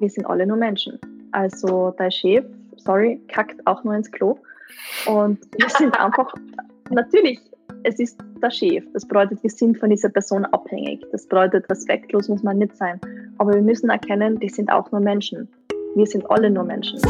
wir sind alle nur Menschen. Also dein Chef, sorry, kackt auch nur ins Klo. Und wir sind einfach, natürlich, es ist der Chef. Das bedeutet, wir sind von dieser Person abhängig. Das bedeutet, respektlos muss man nicht sein. Aber wir müssen erkennen, die sind auch nur Menschen. Wir sind alle nur Menschen.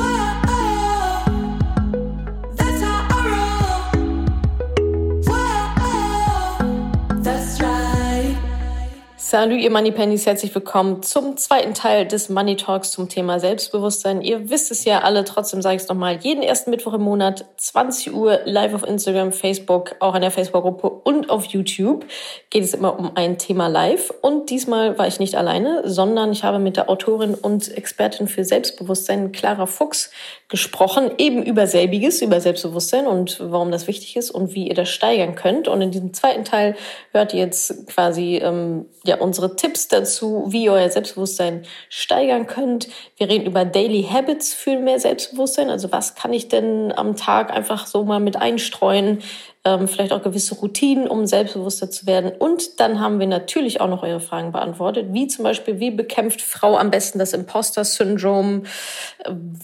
Salut, ihr Money Pennies, herzlich willkommen zum zweiten Teil des Money Talks zum Thema Selbstbewusstsein. Ihr wisst es ja alle, trotzdem sage ich es nochmal, jeden ersten Mittwoch im Monat, 20 Uhr, live auf Instagram, Facebook, auch in der Facebook-Gruppe und auf YouTube geht es immer um ein Thema live. Und diesmal war ich nicht alleine, sondern ich habe mit der Autorin und Expertin für Selbstbewusstsein, Clara Fuchs, gesprochen, eben über selbiges, über Selbstbewusstsein und warum das wichtig ist und wie ihr das steigern könnt. Und in diesem zweiten Teil hört ihr jetzt quasi ähm, ja unsere Tipps dazu, wie ihr euer Selbstbewusstsein steigern könnt. Wir reden über Daily Habits für mehr Selbstbewusstsein. Also was kann ich denn am Tag einfach so mal mit einstreuen? Ähm, vielleicht auch gewisse Routinen, um selbstbewusster zu werden. Und dann haben wir natürlich auch noch eure Fragen beantwortet, wie zum Beispiel, wie bekämpft Frau am besten das Imposter-Syndrom?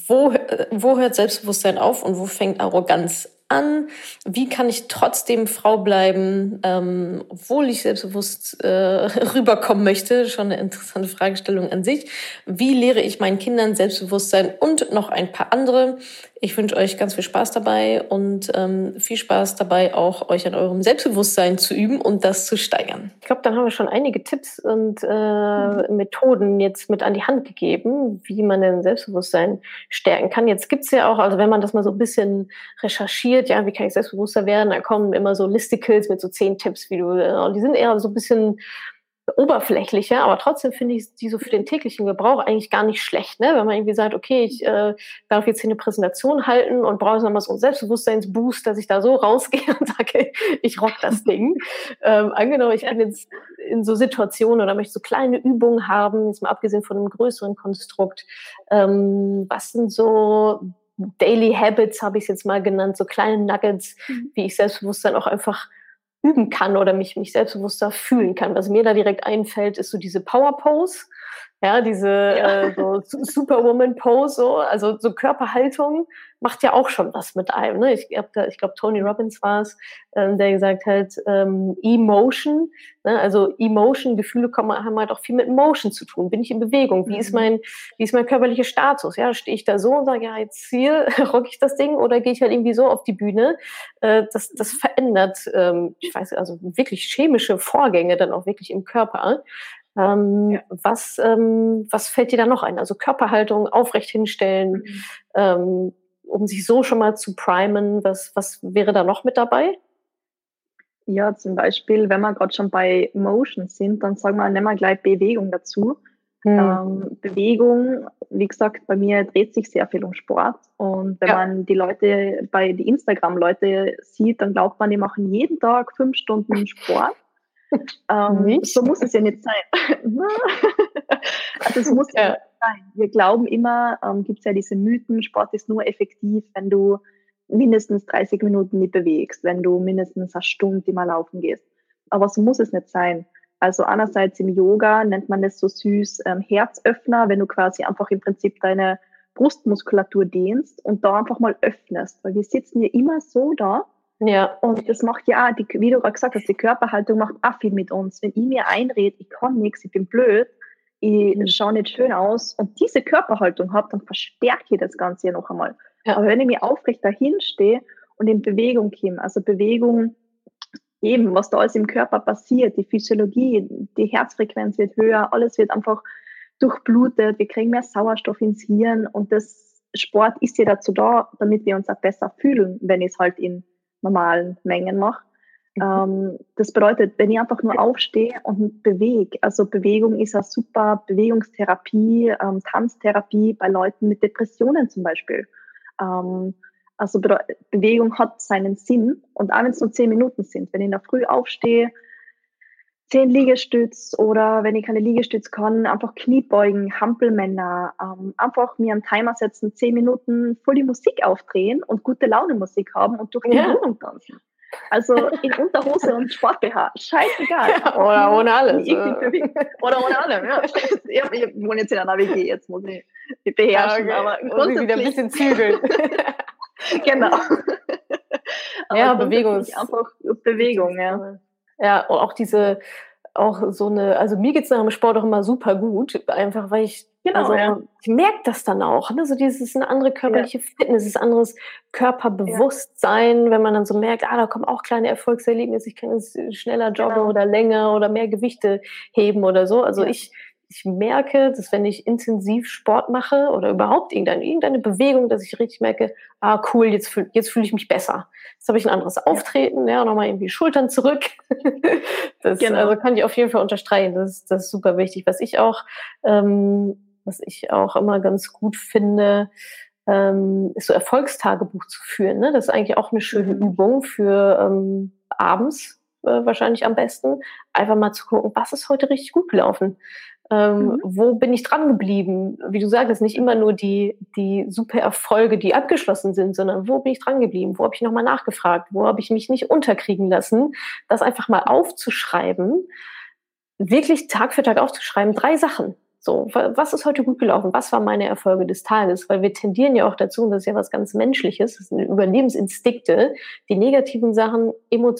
Wo, wo hört Selbstbewusstsein auf und wo fängt Arroganz an? Wie kann ich trotzdem Frau bleiben, ähm, obwohl ich selbstbewusst äh, rüberkommen möchte? Schon eine interessante Fragestellung an sich. Wie lehre ich meinen Kindern Selbstbewusstsein und noch ein paar andere? Ich wünsche euch ganz viel Spaß dabei und ähm, viel Spaß dabei auch, euch an eurem Selbstbewusstsein zu üben und das zu steigern. Ich glaube, dann haben wir schon einige Tipps und äh. Methoden jetzt mit an die Hand gegeben, wie man denn Selbstbewusstsein stärken kann. Jetzt gibt's ja auch, also wenn man das mal so ein bisschen recherchiert, ja, wie kann ich selbstbewusster werden, da kommen immer so Listicles mit so zehn Tipps, wie du, und die sind eher so ein bisschen oberflächlicher, aber trotzdem finde ich die so für den täglichen Gebrauch eigentlich gar nicht schlecht, ne? wenn man irgendwie sagt, okay, ich äh, darf jetzt hier eine Präsentation halten und brauche nochmal so einen Selbstbewusstseinsboost, dass ich da so rausgehe und sage, ich rock das Ding. ähm, angenommen, ich bin jetzt in so Situationen oder möchte so kleine Übungen haben, jetzt mal abgesehen von einem größeren Konstrukt, ähm, was sind so Daily Habits, habe ich es jetzt mal genannt, so kleine Nuggets, mhm. wie ich Selbstbewusstsein auch einfach üben kann oder mich, mich selbstbewusster fühlen kann. Was mir da direkt einfällt, ist so diese Power Pose. Ja, diese ja. Äh, so Superwoman-Pose, so, also so Körperhaltung macht ja auch schon was mit einem. Ne? Ich glaube, ich glaub, Tony Robbins war es, ähm, der gesagt hat, ähm, Emotion, ne? also Emotion, Gefühle kommen, haben halt auch viel mit Motion zu tun. Bin ich in Bewegung? Wie ist mhm. mein, wie ist mein körperlicher Status? Ja, stehe ich da so und sage, ja, jetzt hier rock ich das Ding oder gehe ich halt irgendwie so auf die Bühne? Äh, das, das verändert, ähm, ich weiß, also wirklich chemische Vorgänge dann auch wirklich im Körper. Ähm, ja. was, ähm, was fällt dir da noch ein? Also Körperhaltung aufrecht hinstellen, mhm. ähm, um sich so schon mal zu primen. Was, was wäre da noch mit dabei? Ja, zum Beispiel, wenn wir gerade schon bei Motion sind, dann sagen wir, nehmen wir gleich Bewegung dazu. Hm. Ähm, Bewegung, wie gesagt, bei mir dreht sich sehr viel um Sport. Und wenn ja. man die Leute bei die Instagram-Leute sieht, dann glaubt man, die machen jeden Tag fünf Stunden Sport. Ähm, so muss es ja nicht sein. also es muss ja. nicht sein. Wir glauben immer, ähm, gibt es ja diese Mythen, Sport ist nur effektiv, wenn du mindestens 30 Minuten nicht bewegst, wenn du mindestens eine Stunde mal laufen gehst. Aber so muss es nicht sein. Also einerseits im Yoga nennt man das so süß ähm, Herzöffner, wenn du quasi einfach im Prinzip deine Brustmuskulatur dehnst und da einfach mal öffnest, weil wir sitzen ja immer so da ja. Und das macht ja, die, wie du gerade gesagt hast, die Körperhaltung macht auch viel mit uns. Wenn ich mir einrede, ich kann nichts, ich bin blöd, ich mhm. schaue nicht schön aus und diese Körperhaltung habe, dann verstärke ich das Ganze ja noch einmal. Ja. Aber wenn ich mir aufrecht dahin stehe und in Bewegung komme, also Bewegung, eben, was da alles im Körper passiert, die Physiologie, die Herzfrequenz wird höher, alles wird einfach durchblutet, wir kriegen mehr Sauerstoff ins Hirn und das Sport ist ja dazu da, damit wir uns auch besser fühlen, wenn ich es halt in normalen Mengen mache. Mhm. Ähm, das bedeutet, wenn ich einfach nur aufstehe und bewege, also Bewegung ist eine super Bewegungstherapie, ähm, Tanztherapie bei Leuten mit Depressionen zum Beispiel. Ähm, also Be Bewegung hat seinen Sinn und auch wenn es nur zehn Minuten sind, wenn ich in der Früh aufstehe, zehn Liegestütz oder wenn ich keine Liegestütz kann, einfach Kniebeugen, Hampelmänner, ähm, einfach mir einen Timer setzen, zehn Minuten voll die Musik aufdrehen und gute Laune Musik haben und durch die ja. Wohnung tanzen. Also in Unterhose und Sport-BH, scheißegal. Ja, oder ohne alles. Oder ohne alles, ja. Ich, ich wohne jetzt in einer WG, jetzt muss ich mich beherrschen, ja, okay. aber muss wieder ein bisschen zügeln. genau. ja, Bewegung einfach Bewegung, ja. Ja, und auch diese, auch so eine, also mir geht es nach dem Sport auch immer super gut, einfach weil ich, genau, also, ja. ich merke das dann auch, ne? so dieses eine andere körperliche ja. Fitness, ist anderes Körperbewusstsein, ja. wenn man dann so merkt, ah, da kommen auch kleine Erfolgserlebnisse, ich kann jetzt schneller joggen genau. oder länger oder mehr Gewichte heben oder so. Also ich ich merke, dass wenn ich intensiv Sport mache oder überhaupt irgendeine, irgendeine Bewegung, dass ich richtig merke, ah cool, jetzt, fühl, jetzt fühle ich mich besser. Jetzt habe ich ein anderes Auftreten, ja, nochmal irgendwie Schultern zurück. das genau. also kann ich auf jeden Fall unterstreichen. Das ist, das ist super wichtig. Was ich auch, ähm, was ich auch immer ganz gut finde, ähm, ist so Erfolgstagebuch zu führen. Ne? Das ist eigentlich auch eine schöne mhm. Übung für ähm, abends äh, wahrscheinlich am besten. Einfach mal zu gucken, was ist heute richtig gut gelaufen ähm, mhm. Wo bin ich dran geblieben? Wie du sagst, nicht immer nur die, die super Erfolge, die abgeschlossen sind, sondern wo bin ich dran geblieben? Wo habe ich nochmal nachgefragt? Wo habe ich mich nicht unterkriegen lassen? Das einfach mal aufzuschreiben, wirklich Tag für Tag aufzuschreiben, drei Sachen. So, was ist heute gut gelaufen? Was waren meine Erfolge des Tages? Weil wir tendieren ja auch dazu, und das ist ja was ganz Menschliches, das sind Überlebensinstinkte, die negativen Sachen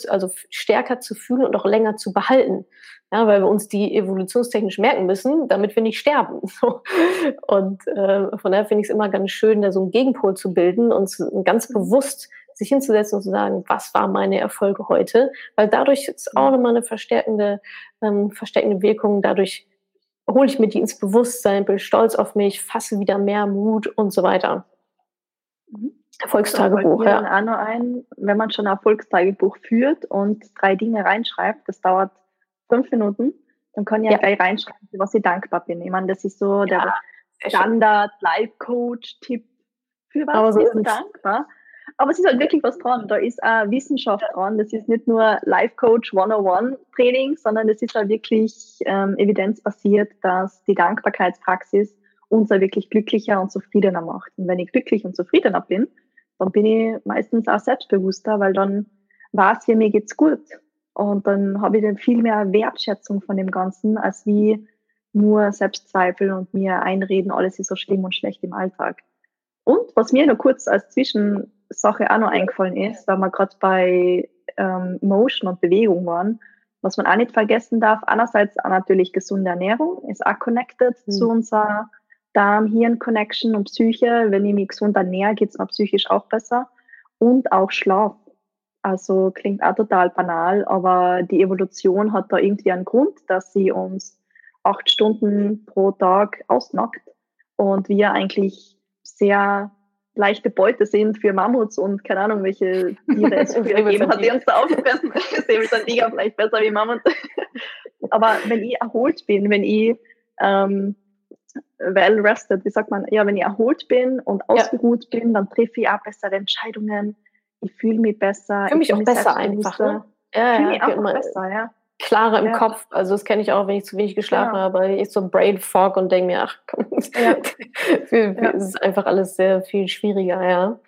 also stärker zu fühlen und auch länger zu behalten. Ja, weil wir uns die evolutionstechnisch merken müssen, damit wir nicht sterben. Und äh, von daher finde ich es immer ganz schön, da so einen Gegenpol zu bilden und ganz bewusst sich hinzusetzen und zu sagen, was waren meine Erfolge heute? Weil dadurch ist auch nochmal eine verstärkende, ähm, verstärkende Wirkung. Dadurch hole ich mir die ins Bewusstsein, bin stolz auf mich, fasse wieder mehr Mut und so weiter. Mhm. Erfolgstagebuch, ja. Auch noch ein, wenn man schon ein Erfolgstagebuch führt und drei Dinge reinschreibt, das dauert fünf Minuten, dann kann ich ja, gleich reinschreiben, für was ich dankbar bin. Ich meine, das ist so ja, der Standard-Life-Coach-Tipp. Für was so bist du dankbar? Aber es ist halt wirklich was dran. Da ist auch Wissenschaft dran. Das ist nicht nur Life Coach 101 Training, sondern es ist halt wirklich ähm, evidenzbasiert, dass die Dankbarkeitspraxis uns auch wirklich glücklicher und zufriedener macht. Und wenn ich glücklich und zufriedener bin, dann bin ich meistens auch selbstbewusster, weil dann weiß ich, mir geht's gut. Und dann habe ich dann viel mehr Wertschätzung von dem Ganzen, als wie nur Selbstzweifel und mir einreden, alles ist so schlimm und schlecht im Alltag. Und was mir nur kurz als Zwischen Sache auch noch eingefallen ist, weil wir gerade bei ähm, Motion und Bewegung waren, was man auch nicht vergessen darf, einerseits auch natürlich gesunde Ernährung, ist auch connected mhm. zu unserer Darm-Hirn-Connection und Psyche. Wenn ich mich gesund ernähre, geht es mir psychisch auch besser. Und auch Schlaf. Also klingt auch total banal, aber die Evolution hat da irgendwie einen Grund, dass sie uns acht Stunden pro Tag ausnackt und wir eigentlich sehr leichte Beute sind für Mammuts und keine Ahnung, welche Tiere es früher gegeben hat, die uns da aufgefressen. Säbelzahntiger vielleicht besser wie Mammuts. Aber wenn ich erholt bin, wenn ich ähm, well rested, wie sagt man, ja, wenn ich erholt bin und ausgeruht ja. bin, dann treffe ich auch bessere Entscheidungen. Ich fühle mich besser. Fühle mich auch besser einfach. Ne? Ja, fühle mich auch besser, ja klarer im ja. Kopf. Also das kenne ich auch, wenn ich zu wenig geschlafen ja. habe. Ich so Brain Fog und denke mir, ach komm, ja. es ist einfach alles sehr viel schwieriger, ja.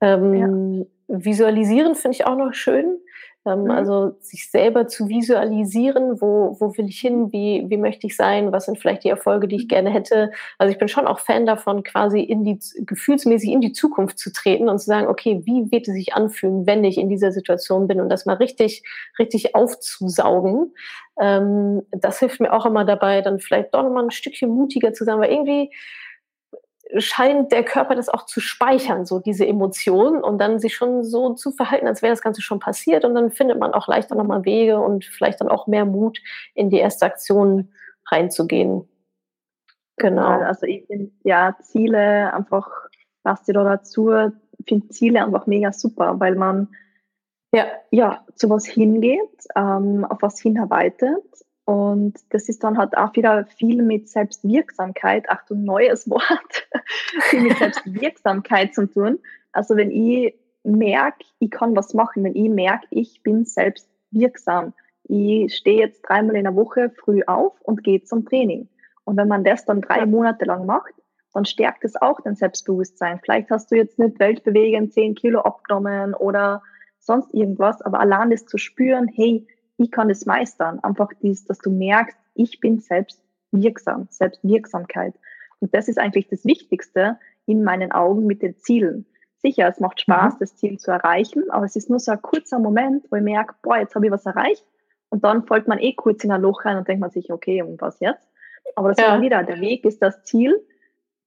Ähm, Visualisieren finde ich auch noch schön. Ähm, mhm. Also sich selber zu visualisieren, wo, wo will ich hin, wie, wie möchte ich sein, was sind vielleicht die Erfolge, die ich gerne hätte. Also ich bin schon auch Fan davon, quasi in die gefühlsmäßig in die Zukunft zu treten und zu sagen, okay, wie wird es sich anfühlen, wenn ich in dieser Situation bin und das mal richtig, richtig aufzusaugen. Ähm, das hilft mir auch immer dabei, dann vielleicht doch nochmal ein Stückchen mutiger zu sein, weil irgendwie scheint der Körper das auch zu speichern, so diese Emotionen und dann sich schon so zu verhalten, als wäre das Ganze schon passiert und dann findet man auch leichter nochmal Wege und vielleicht dann auch mehr Mut, in die erste Aktion reinzugehen. Genau. Also ich finde ja Ziele einfach, was dir da dazu, finde Ziele einfach mega super, weil man ja, ja zu was hingeht, ähm, auf was hinarbeitet und das ist dann halt auch wieder viel mit Selbstwirksamkeit, Achtung, neues Wort, viel mit Selbstwirksamkeit zu tun. Also wenn ich merke, ich kann was machen, wenn ich merke, ich bin selbstwirksam, ich stehe jetzt dreimal in der Woche früh auf und gehe zum Training. Und wenn man das dann drei Monate lang macht, dann stärkt es auch dein Selbstbewusstsein. Vielleicht hast du jetzt nicht weltbewegend zehn Kilo abgenommen oder sonst irgendwas, aber allein das zu spüren, hey, ich kann das meistern. Einfach dies, dass du merkst, ich bin selbst wirksam, Selbstwirksamkeit. Und das ist eigentlich das Wichtigste in meinen Augen mit den Zielen. Sicher, es macht Spaß, mhm. das Ziel zu erreichen, aber es ist nur so ein kurzer Moment, wo ich merke, boah, jetzt habe ich was erreicht. Und dann folgt man eh kurz in ein Loch rein und denkt man sich, okay, und was jetzt? Aber das ja. ist wieder, der Weg ist das Ziel.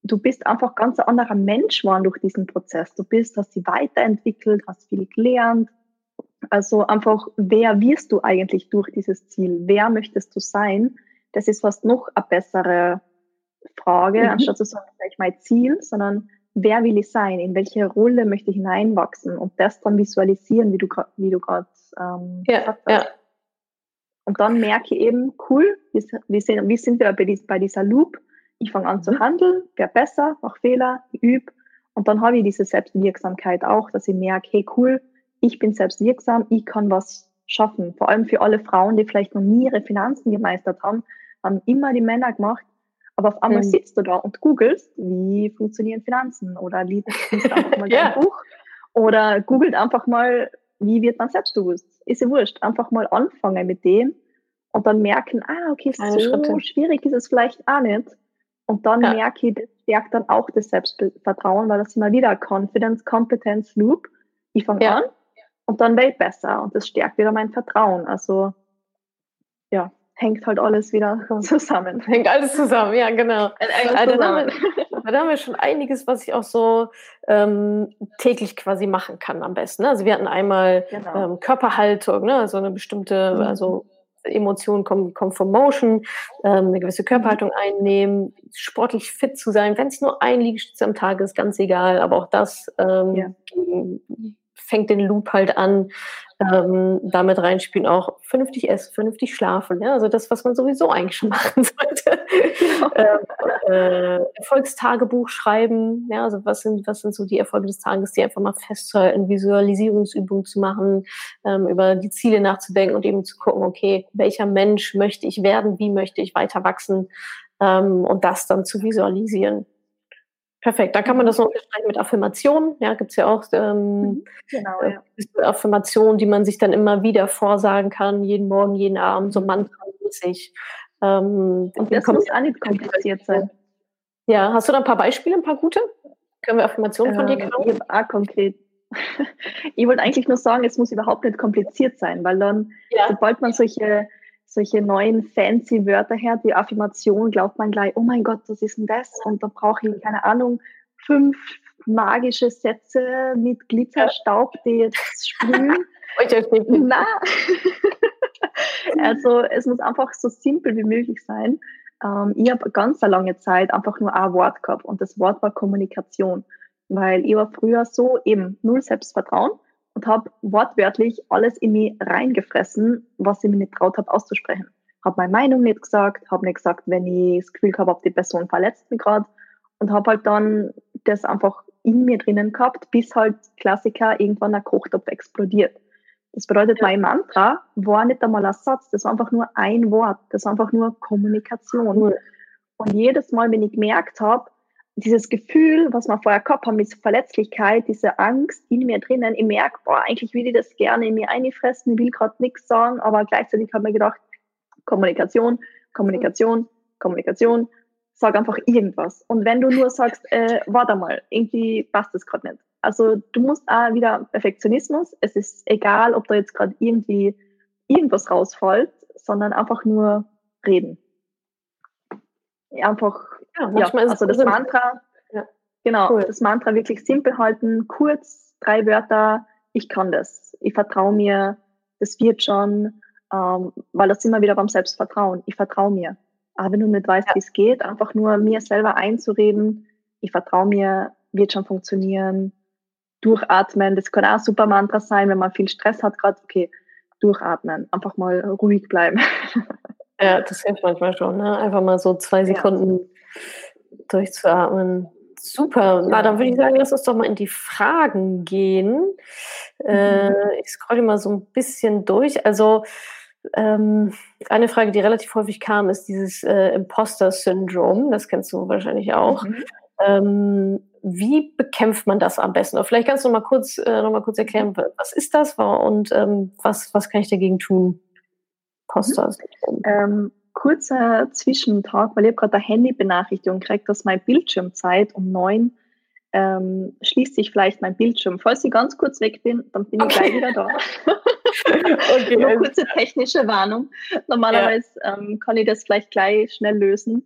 Du bist einfach ganz ein anderer Mensch geworden durch diesen Prozess. Du bist, hast sie weiterentwickelt, hast viel gelernt. Also einfach, wer wirst du eigentlich durch dieses Ziel? Wer möchtest du sein? Das ist fast noch eine bessere Frage, mhm. anstatt zu sagen, vielleicht mein Ziel, sondern wer will ich sein? In welche Rolle möchte ich hineinwachsen? Und das dann visualisieren, wie du, wie du gerade ähm, ja, gesagt hast. Ja. Und dann merke ich eben, cool, wie, sind, wie sind wir bei, dies, bei dieser Loop? Ich fange an zu mhm. handeln, werde besser, mache Fehler, übe. Und dann habe ich diese Selbstwirksamkeit auch, dass ich merke, hey cool, ich bin selbstwirksam, ich kann was schaffen. Vor allem für alle Frauen, die vielleicht noch nie ihre Finanzen gemeistert haben, haben immer die Männer gemacht. Aber auf einmal mhm. sitzt du da und googelst, wie funktionieren Finanzen oder liest einfach mal ja. ein Buch oder googelt einfach mal, wie wird man selbstbewusst ist ja wurscht. Einfach mal anfangen mit dem und dann merken, ah, okay, so Schritte. schwierig ist es vielleicht auch nicht. Und dann ja. merke ich, das stärkt dann auch das Selbstvertrauen, weil das immer wieder Confidence, Competence Loop. Ich fange ja. an und dann werde ich besser und das stärkt wieder mein Vertrauen. Also ja, hängt halt alles wieder zusammen. Hängt alles zusammen, ja, genau. Zusammen. da haben wir schon einiges, was ich auch so ähm, täglich quasi machen kann am besten. Ne? Also wir hatten einmal genau. ähm, Körperhaltung, ne? also eine bestimmte, mhm. also Emotionen kommen, kommen vom Motion, ähm, eine gewisse Körperhaltung einnehmen, sportlich fit zu sein. Wenn es nur ein Liegestütz am Tag ist, ganz egal, aber auch das ähm, ja. Fängt den Loop halt an ähm, damit reinspielen auch vernünftig essen, vernünftig schlafen. Ja? Also das, was man sowieso eigentlich schon machen sollte. Genau. ähm, äh, Erfolgstagebuch schreiben. Ja? Also was sind, was sind so die Erfolge des Tages, die einfach mal festzuhalten, Visualisierungsübungen zu machen, ähm, über die Ziele nachzudenken und eben zu gucken, okay, welcher Mensch möchte ich werden, wie möchte ich weiter wachsen ähm, und das dann zu visualisieren. Perfekt, da kann man das noch unterstreichen mit Affirmationen. Ja, gibt es ja auch ähm, mhm, genau, äh, ja. Affirmationen, die man sich dann immer wieder vorsagen kann, jeden Morgen, jeden Abend, so mantramäßig. Ähm, und das muss auch nicht kompliziert sein. Ja, hast du da ein paar Beispiele, ein paar gute? Können wir Affirmationen von dir? Ähm, ich auch konkret. ich wollte eigentlich nur sagen, es muss überhaupt nicht kompliziert sein, weil dann, ja. sobald man solche solche neuen fancy Wörter her, die Affirmation, glaubt man gleich, oh mein Gott, was ist denn das? Und da brauche ich, keine Ahnung, fünf magische Sätze mit Glitzerstaub, die jetzt sprühen. Na. also es muss einfach so simpel wie möglich sein. Ähm, ich habe ganz eine lange Zeit einfach nur ein Wort gehabt und das Wort war Kommunikation, weil ich war früher so eben null Selbstvertrauen und habe wortwörtlich alles in mich reingefressen, was ich mir nicht traut habe auszusprechen. Habe meine Meinung nicht gesagt, habe nicht gesagt, wenn ich das Gefühl habe, ob die Person verletzt mich gerade und habe halt dann das einfach in mir drinnen gehabt, bis halt Klassiker irgendwann der Kochtopf explodiert. Das bedeutet, ja. mein Mantra war nicht einmal ein Satz, das war einfach nur ein Wort, das war einfach nur Kommunikation. Und jedes Mal, wenn ich gemerkt habe, dieses Gefühl, was wir vorher gehabt haben, diese Verletzlichkeit, diese Angst in mir drinnen, ich merke, boah, eigentlich will ich das gerne in mir einfressen, ich will gerade nichts sagen, aber gleichzeitig habe ich mir gedacht, Kommunikation, Kommunikation, Kommunikation, sag einfach irgendwas. Und wenn du nur sagst, äh, warte mal, irgendwie passt das gerade nicht. Also du musst auch wieder Perfektionismus, es ist egal, ob da jetzt gerade irgendwie irgendwas rausfällt, sondern einfach nur reden. Einfach ja, manchmal ja, ist also das Mantra, ja. genau, cool. das Mantra wirklich simpel halten, kurz, drei Wörter, ich kann das, ich vertraue mir, das wird schon, ähm, weil das immer wieder beim Selbstvertrauen, ich vertraue mir. Aber wenn du nicht weißt, ja. wie es geht, einfach nur mir selber einzureden, ich vertraue mir, wird schon funktionieren, durchatmen, das kann auch ein super Mantra sein, wenn man viel Stress hat, gerade, okay, durchatmen, einfach mal ruhig bleiben. Ja, das hilft manchmal schon, ne? Einfach mal so zwei Sekunden durchzuatmen. Super. Na, dann würde ich sagen, lass uns doch mal in die Fragen gehen. Äh, mhm. Äh, ich scrolle mal so ein bisschen durch. Also ähm, eine Frage, die relativ häufig kam, ist dieses äh, Imposter-Syndrom. Das kennst du wahrscheinlich auch. Mhm. Ähm, wie bekämpft man das am besten? Oder vielleicht kannst du noch mal kurz, äh, noch mal kurz erklären, was ist das und ähm, was, was kann ich dagegen tun? Postas. Mhm. Kurzer Zwischentag, weil ich habe gerade eine Handybenachrichtigung gekriegt, dass meine Bildschirmzeit um neun ähm, schließt sich vielleicht mein Bildschirm. Falls ich ganz kurz weg bin, dann bin okay. ich gleich wieder da. okay. Nur kurze technische Warnung. Normalerweise ja. ähm, kann ich das vielleicht gleich schnell lösen.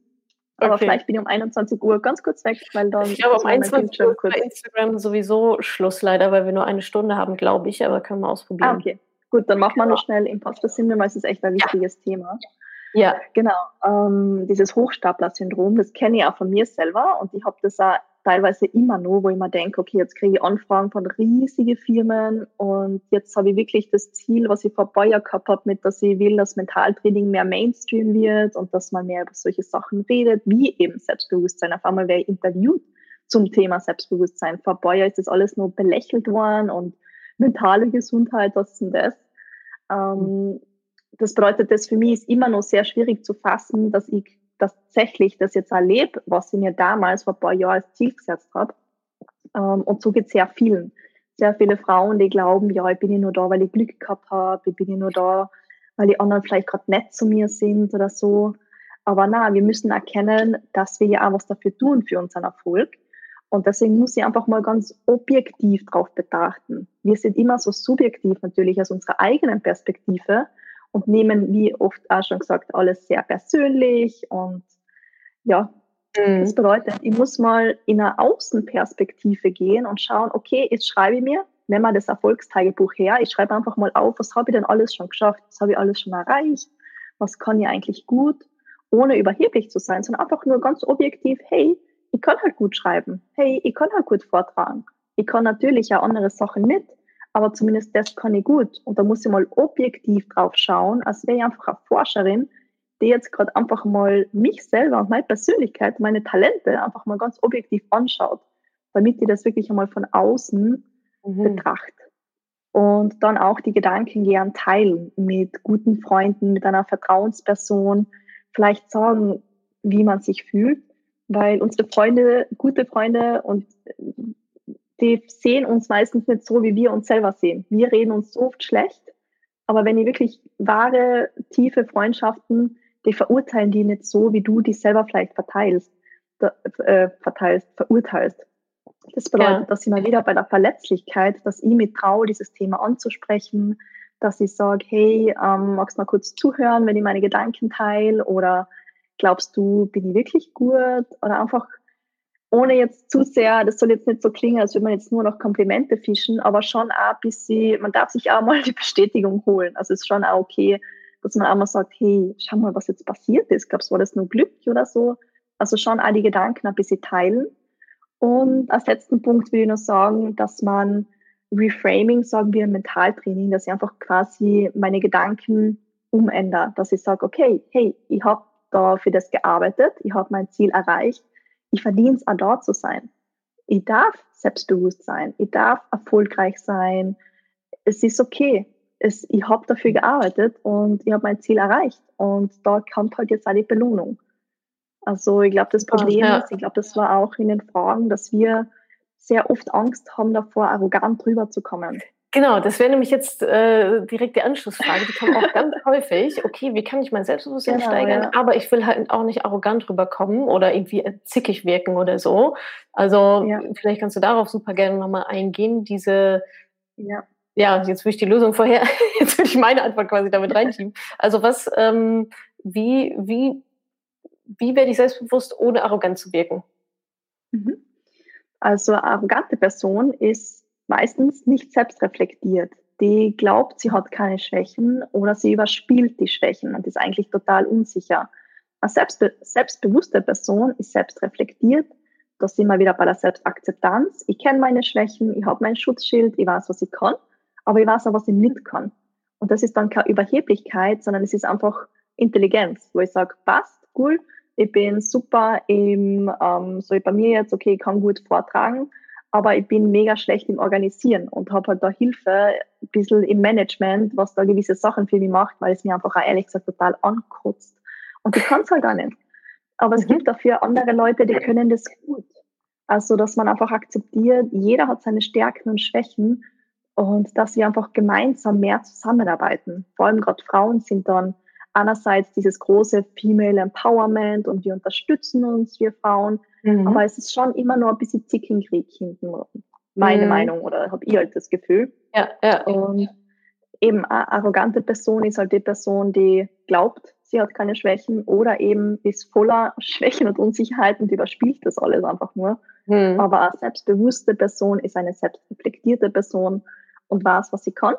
Aber okay. vielleicht bin ich um 21 Uhr ganz kurz weg, weil dann. Ich glaube, um 21 Uhr kurz. bei Instagram sowieso Schluss leider, weil wir nur eine Stunde haben, glaube ich, aber können wir ausprobieren. Ah, okay. Gut, dann machen wir genau. noch schnell Imposter-Syndrom, weil es ist echt ein wichtiges ja. Thema. Ja. Genau. Ähm, dieses Hochstapler-Syndrom, das kenne ich auch von mir selber und ich habe das auch teilweise immer noch, wo ich mir denke, okay, jetzt kriege ich Anfragen von riesigen Firmen und jetzt habe ich wirklich das Ziel, was ich vor paar gehabt habe, mit, dass ich will, dass Mentaltraining mehr Mainstream wird und dass man mehr über solche Sachen redet, wie eben Selbstbewusstsein. Auf einmal wäre ich interviewt zum Thema Selbstbewusstsein. Vor paar ist das alles nur belächelt worden und mentale Gesundheit, was ist denn das? Ähm, das bedeutet, das für mich ist immer noch sehr schwierig zu fassen, dass ich tatsächlich das jetzt erlebe, was ich mir damals vor ein paar Jahren als Ziel gesetzt habe. Ähm, und so geht es sehr vielen. Sehr viele Frauen, die glauben, ja, ich bin ja nur da, weil ich Glück gehabt habe, ich bin ja nur da, weil die anderen vielleicht gerade nett zu mir sind oder so. Aber na, wir müssen erkennen, dass wir ja auch was dafür tun für unseren Erfolg. Und deswegen muss ich einfach mal ganz objektiv drauf betrachten. Wir sind immer so subjektiv natürlich aus unserer eigenen Perspektive und nehmen, wie oft auch schon gesagt, alles sehr persönlich und ja, mhm. das bedeutet, ich muss mal in eine Außenperspektive gehen und schauen, okay, jetzt schreibe ich mir, nehmen wir das Erfolgstagebuch her, ich schreibe einfach mal auf, was habe ich denn alles schon geschafft, was habe ich alles schon erreicht, was kann ich eigentlich gut, ohne überheblich zu sein, sondern einfach nur ganz objektiv, hey, ich kann halt gut schreiben, hey, ich kann halt gut vortragen, ich kann natürlich auch andere Sachen nicht, aber zumindest das kann ich gut. Und da muss ich mal objektiv drauf schauen, als wäre ich einfach eine Forscherin, die jetzt gerade einfach mal mich selber und meine Persönlichkeit, meine Talente einfach mal ganz objektiv anschaut, damit ich das wirklich einmal von außen mhm. betrachte. Und dann auch die Gedanken gern teilen mit guten Freunden, mit einer Vertrauensperson, vielleicht sagen, wie man sich fühlt, weil unsere Freunde, gute Freunde und die sehen uns meistens nicht so, wie wir uns selber sehen. Wir reden uns so oft schlecht, aber wenn ihr wirklich wahre, tiefe Freundschaften, die verurteilen die nicht so, wie du die selber vielleicht verteilst, äh, verteilst, verurteilst. Das bedeutet, ja. dass ich mal wieder bei der Verletzlichkeit, dass ich mir traue, dieses Thema anzusprechen, dass ich sage, hey, ähm, magst du mal kurz zuhören, wenn ich meine Gedanken teile oder glaubst du, bin ich wirklich gut oder einfach ohne jetzt zu sehr, das soll jetzt nicht so klingen, als würde man jetzt nur noch Komplimente fischen, aber schon auch ein bisschen, man darf sich auch mal die Bestätigung holen. Also es ist schon auch okay, dass man auch mal sagt, hey, schau mal, was jetzt passiert ist. Glaubst du, war das nur Glück oder so? Also schon auch die Gedanken ein bisschen teilen. Und als letzten Punkt will ich noch sagen, dass man Reframing, sagen wir im Mentaltraining, dass ich einfach quasi meine Gedanken umändere, dass ich sage, okay, hey, ich habe da für das gearbeitet, ich habe mein Ziel erreicht, ich verdiene es, auch dort zu sein. Ich darf selbstbewusst sein. Ich darf erfolgreich sein. Es ist okay. Es, ich habe dafür gearbeitet und ich habe mein Ziel erreicht. Und da kommt halt jetzt auch die Belohnung. Also ich glaube, das Problem ja. ist, ich glaube, das war auch in den Fragen, dass wir sehr oft Angst haben davor, arrogant drüber zu kommen. Genau, das wäre nämlich jetzt äh, direkt die Anschlussfrage. Die kommt auch ganz häufig. Okay, wie kann ich mein Selbstbewusstsein genau, steigern? Ja. Aber ich will halt auch nicht arrogant rüberkommen oder irgendwie zickig wirken oder so. Also ja. vielleicht kannst du darauf super gerne nochmal eingehen. Diese, ja. ja, jetzt würde ich die Lösung vorher, jetzt würde ich meine Antwort quasi damit reinschieben. Also was, ähm, wie, wie, wie werde ich selbstbewusst, ohne arrogant zu wirken? Mhm. Also arrogante Person ist meistens nicht selbst reflektiert. Die glaubt, sie hat keine Schwächen oder sie überspielt die Schwächen und ist eigentlich total unsicher. Eine selbstbe selbstbewusste Person ist selbst reflektiert. Da sind wir wieder bei der Selbstakzeptanz. Ich kenne meine Schwächen, ich habe mein Schutzschild, ich weiß, was ich kann, aber ich weiß auch, was ich nicht kann. Und das ist dann keine Überheblichkeit, sondern es ist einfach Intelligenz, wo ich sage, passt, cool, ich bin super im, ähm, so bei mir jetzt, okay, ich kann gut vortragen, aber ich bin mega schlecht im Organisieren und habe halt da Hilfe ein bisschen im Management, was da gewisse Sachen für mich macht, weil es mir einfach auch ehrlich gesagt total ankotzt. Und ich kann es halt auch nicht. Aber es mhm. gibt dafür andere Leute, die können das gut. Also, dass man einfach akzeptiert, jeder hat seine Stärken und Schwächen und dass wir einfach gemeinsam mehr zusammenarbeiten. Vor allem gerade Frauen sind dann einerseits dieses große Female Empowerment und wir unterstützen uns, wir Frauen, mhm. aber es ist schon immer nur ein bisschen Zickenkrieg hinten. Meine mhm. Meinung oder habe ich halt das Gefühl. Ja, ja. Und eben eine arrogante Person ist halt die Person, die glaubt, sie hat keine Schwächen oder eben ist voller Schwächen und Unsicherheiten und überspielt das alles einfach nur. Mhm. Aber eine selbstbewusste Person ist eine selbstreflektierte Person und weiß, was sie kann,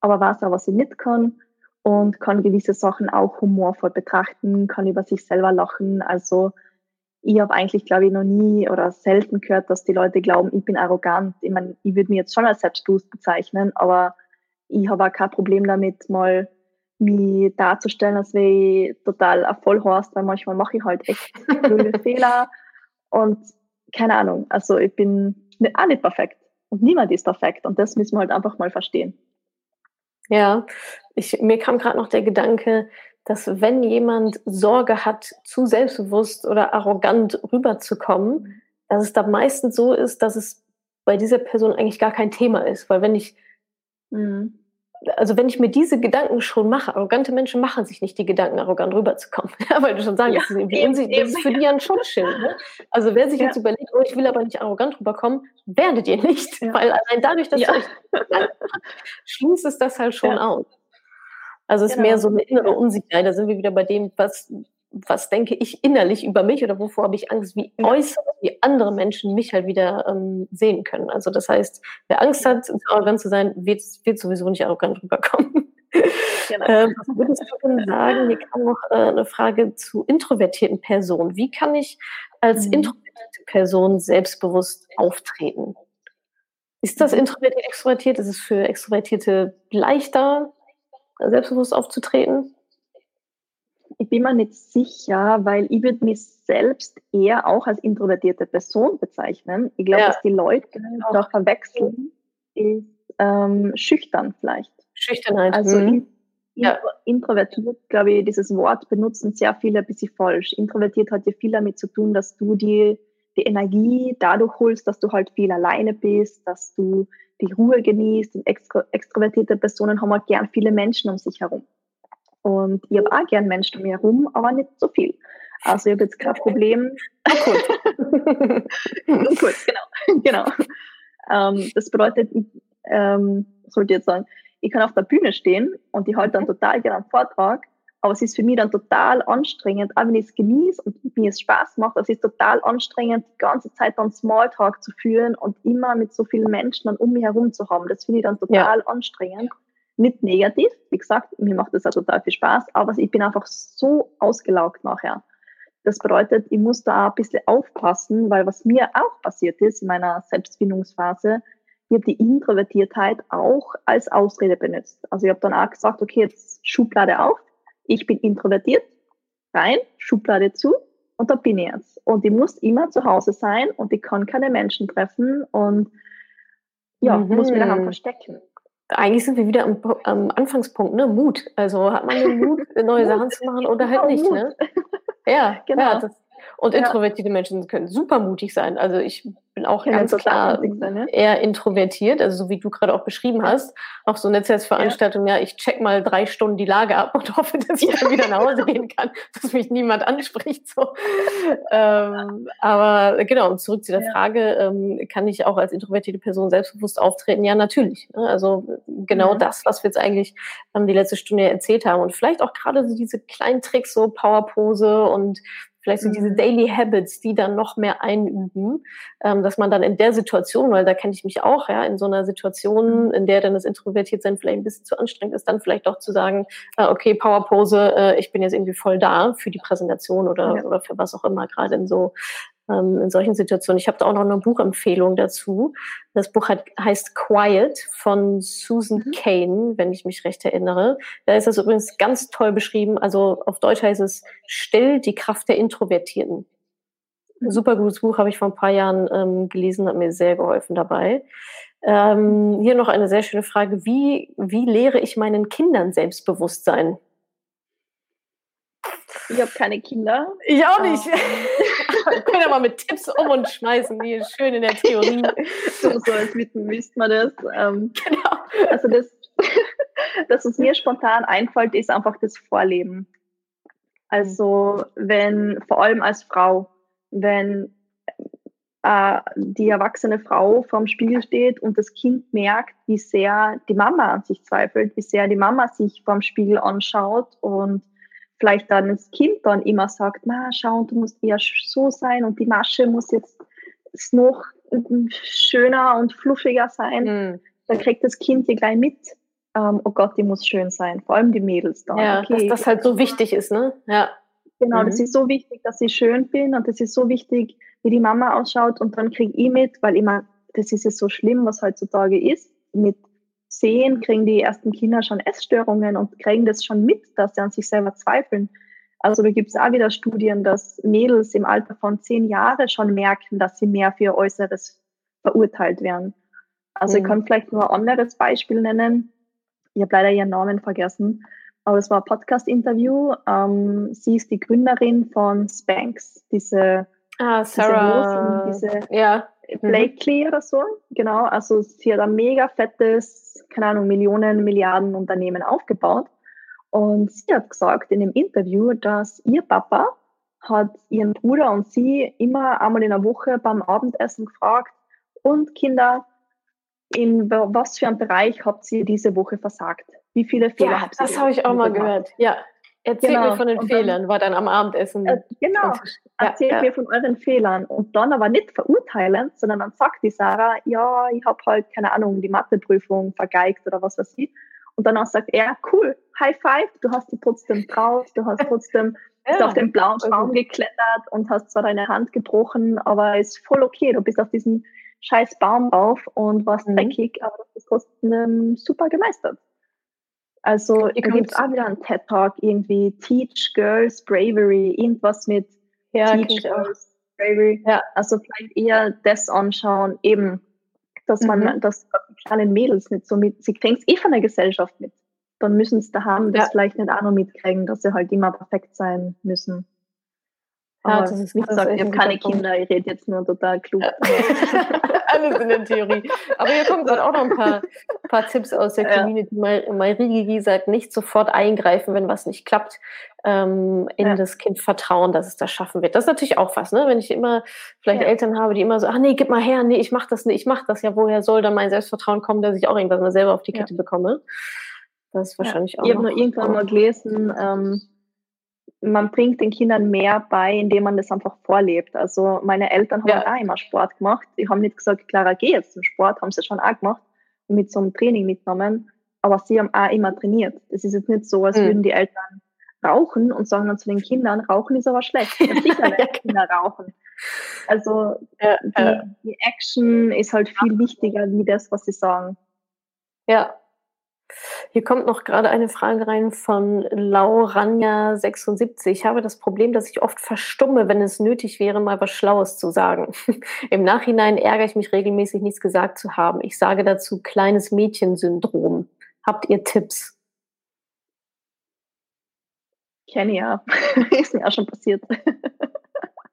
aber weiß auch, was sie nicht kann und kann gewisse Sachen auch humorvoll betrachten, kann über sich selber lachen. Also ich habe eigentlich, glaube ich, noch nie oder selten gehört, dass die Leute glauben, ich bin arrogant. Ich meine, ich würde mich jetzt schon als selbstbewusst bezeichnen, aber ich habe auch kein Problem damit, mal mich darzustellen, als wäre ich total ein Vollhorst, weil manchmal mache ich halt echt blöde Fehler und keine Ahnung, also ich bin auch nicht perfekt und niemand ist perfekt und das müssen wir halt einfach mal verstehen. Ja, ich, mir kam gerade noch der Gedanke, dass wenn jemand Sorge hat, zu selbstbewusst oder arrogant rüberzukommen, dass es da meistens so ist, dass es bei dieser Person eigentlich gar kein Thema ist. Weil wenn ich mhm also wenn ich mir diese Gedanken schon mache, arrogante Menschen machen sich nicht die Gedanken, arrogant rüberzukommen. Ja, weil du schon sagst, ja, das, ist eben, das ist für die ja ein Schutzschild. Ne? Also wer sich ja. jetzt überlegt, oh, ich will aber nicht arrogant rüberkommen, werdet ihr nicht. Ja. Weil allein dadurch, dass ja. du schließt es das halt schon aus. Also es ist genau. mehr so eine innere Unsicherheit. Da sind wir wieder bei dem, was was denke ich innerlich über mich oder wovor habe ich Angst, wie äußerst, wie andere Menschen mich halt wieder ähm, sehen können. Also das heißt, wer Angst hat, arrogant zu sein, wird, wird sowieso nicht arrogant rüberkommen. Genau. ähm, was würdest du denn sagen? Hier kam noch äh, eine Frage zu introvertierten Personen. Wie kann ich als mhm. introvertierte Person selbstbewusst auftreten? Ist das mhm. introvertiert, extrovertiert? Ist es für Extrovertierte leichter, selbstbewusst aufzutreten? Ich bin mir nicht sicher, weil ich würde mich selbst eher auch als introvertierte Person bezeichnen. Ich glaube, ja. dass die Leute da verwechseln, ist ähm, schüchtern vielleicht. Schüchternheit. Also mhm. ja. introvertiert, glaube ich, dieses Wort benutzen sehr viele ein bisschen falsch. Introvertiert hat ja viel damit zu tun, dass du die, die Energie dadurch holst, dass du halt viel alleine bist, dass du die Ruhe genießt. Und extro extrovertierte Personen haben halt gern viele Menschen um sich herum. Und ich habe auch gern Menschen um mich herum, aber nicht so viel. Also ich habe jetzt kein Problem. Nur kurz. Nur kurz, genau. genau. Ähm, das bedeutet, ich ähm, sollte jetzt sagen, ich kann auf der Bühne stehen und ich halte dann total gerne einen Vortrag, aber es ist für mich dann total anstrengend, auch wenn ich es genieße und mir es Spaß macht, es ist total anstrengend, die ganze Zeit dann Smalltalk zu führen und immer mit so vielen Menschen dann um mich herum zu haben. Das finde ich dann total ja. anstrengend nicht negativ. Wie gesagt, mir macht das auch total viel Spaß, aber ich bin einfach so ausgelaugt nachher. Das bedeutet, ich muss da ein bisschen aufpassen, weil was mir auch passiert ist in meiner Selbstfindungsphase, ich habe die Introvertiertheit auch als Ausrede benutzt. Also ich habe dann auch gesagt, okay, jetzt Schublade auf, ich bin introvertiert, rein, Schublade zu und da bin ich jetzt. Und ich muss immer zu Hause sein und ich kann keine Menschen treffen und ja, mhm. muss mich daheim verstecken eigentlich sind wir wieder am, am, Anfangspunkt, ne? Mut. Also hat man den Mut, neue Sachen zu machen oder halt nicht, ne? Ja, genau. Ja, das, und introvertierte Menschen können super mutig sein. Also ich bin auch ja, ganz klar sein, ne? eher introvertiert, also so wie du gerade auch beschrieben hast. Auch so Netzwerksveranstaltungen, ja. ja, ich check mal drei Stunden die Lage ab und hoffe, dass ich dann wieder nach Hause gehen kann, dass mich niemand anspricht. So. Ähm, aber genau, und zurück zu der ja. Frage, ähm, kann ich auch als introvertierte Person selbstbewusst auftreten? Ja, natürlich. Ne? Also genau mhm. das, was wir jetzt eigentlich ähm, die letzte Stunde erzählt haben. Und vielleicht auch gerade so diese kleinen Tricks, so Powerpose und vielleicht so diese mhm. Daily Habits, die dann noch mehr einüben, ähm, dass man dann in der Situation, weil da kenne ich mich auch, ja, in so einer Situation, mhm. in der dann das Introvertiertsein vielleicht ein bisschen zu anstrengend ist, dann vielleicht auch zu sagen, äh, okay, Powerpose, äh, ich bin jetzt irgendwie voll da für die Präsentation oder, ja. oder für was auch immer, gerade in so ähm, in solchen Situationen. Ich habe da auch noch eine Buchempfehlung dazu. Das Buch hat, heißt Quiet von Susan mhm. Kane, wenn ich mich recht erinnere. Da ist das übrigens ganz toll beschrieben. Also auf Deutsch heißt es Still die Kraft der Introvertierten. Ein mhm. super gutes Buch, habe ich vor ein paar Jahren ähm, gelesen, hat mir sehr geholfen dabei. Ähm, hier noch eine sehr schöne Frage. Wie, wie lehre ich meinen Kindern Selbstbewusstsein? Ich habe keine Kinder. Ich auch nicht. können ja mal mit Tipps um und schmeißen, die ist schön in der Theorie. so, so als müsste man das. Ähm, genau. Also das, das, was mir spontan einfällt, ist einfach das Vorleben. Also wenn, vor allem als Frau, wenn äh, die erwachsene Frau vorm Spiegel steht und das Kind merkt, wie sehr die Mama an sich zweifelt, wie sehr die Mama sich vorm Spiegel anschaut und vielleicht dann das Kind dann immer sagt, Ma, schau, du musst eher so sein und die Masche muss jetzt noch schöner und fluffiger sein, mhm. dann kriegt das Kind hier gleich mit, ähm, oh Gott, die muss schön sein, vor allem die Mädels da. Ja, okay, dass das halt so wichtig ist, ne? Ja. Genau, mhm. das ist so wichtig, dass ich schön bin und das ist so wichtig, wie die Mama ausschaut und dann kriege ich mit, weil immer, das ist ja so schlimm, was heutzutage ist, mit zehn kriegen die ersten Kinder schon Essstörungen und kriegen das schon mit, dass sie an sich selber zweifeln. Also da gibt es auch wieder Studien, dass Mädels im Alter von zehn Jahren schon merken, dass sie mehr für ihr Äußeres verurteilt werden. Also mhm. ich kann vielleicht nur ein anderes Beispiel nennen. Ich habe leider ihren Namen vergessen, aber es war ein Podcast-Interview. Ähm, sie ist die Gründerin von Spanx, diese, ah, Sarah. diese, diese ja. Blakely mhm. oder so. Genau, also sie hat ein mega fettes, keine Ahnung, Millionen, Milliarden Unternehmen aufgebaut. Und sie hat gesagt in dem Interview, dass ihr Papa hat ihren Bruder und sie immer einmal in der Woche beim Abendessen gefragt, und Kinder, in was für einem Bereich habt ihr diese Woche versagt? Wie viele Fehler ja, habt ihr? Das habe ich auch mal gemacht? gehört. Ja. Erzählt genau. mir von den und Fehlern, dann, war dann am Abendessen. Äh, genau, erzählt ja, mir von euren Fehlern. Und dann aber nicht verurteilend, sondern dann sagt die Sarah, ja, ich habe halt, keine Ahnung, die Matheprüfung vergeigt oder was weiß ich. Und danach sagt er, cool, High Five, du hast die trotzdem drauf, du hast trotzdem ja, auf den blauen Baum geklettert und hast zwar deine Hand gebrochen, aber ist voll okay, du bist auf diesem scheiß Baum drauf und warst mhm. dreckig, aber du hast trotzdem super gemeistert. Also da gibt es auch wieder einen TED-Talk, irgendwie Teach Girls Bravery, irgendwas mit ja, Teach Girls Bravery. Ja. Also vielleicht eher das anschauen, eben dass man, mhm. dass die kleinen Mädels nicht so mit, sie kriegen es eh von der Gesellschaft mit. Dann müssen sie da haben, das ja. vielleicht nicht auch noch mitkriegen, dass sie halt immer perfekt sein müssen. Ja, das ist, wie gesagt, ich habe keine Kinder, ich rede jetzt nur total klug. Ja. Alles in der Theorie. Aber hier kommen gerade auch noch ein paar, paar Tipps aus der Community. Ja. Marie sagt, nicht sofort eingreifen, wenn was nicht klappt. Ähm, in ja. das Kind vertrauen, dass es das schaffen wird. Das ist natürlich auch was, ne? Wenn ich immer vielleicht. Eltern habe, die immer so, ach nee, gib mal her, nee, ich mach das nicht, ich mach das ja, woher soll dann mein Selbstvertrauen kommen, dass ich auch irgendwas mal selber auf die Kette bekomme? Das ist wahrscheinlich auch. Ich habe nur irgendwann mal gelesen, ähm, man bringt den Kindern mehr bei, indem man das einfach vorlebt. Also meine Eltern haben ja. auch immer Sport gemacht. Die haben nicht gesagt, Clara, geh jetzt zum Sport, haben sie schon auch gemacht und mit so einem Training mitgenommen. Aber sie haben auch immer trainiert. Es ist jetzt nicht so, als mhm. würden die Eltern rauchen und sagen dann zu den Kindern, Rauchen ist aber schlecht. Sicher werden Kinder rauchen. Also ja, die, die Action ist halt viel wichtiger wie das, was sie sagen. Ja, hier kommt noch gerade eine Frage rein von Lauranja76. Ich habe das Problem, dass ich oft verstumme, wenn es nötig wäre, mal was Schlaues zu sagen. Im Nachhinein ärgere ich mich regelmäßig, nichts gesagt zu haben. Ich sage dazu kleines Mädchensyndrom. Habt ihr Tipps? Kenne ja. Ist mir auch schon passiert.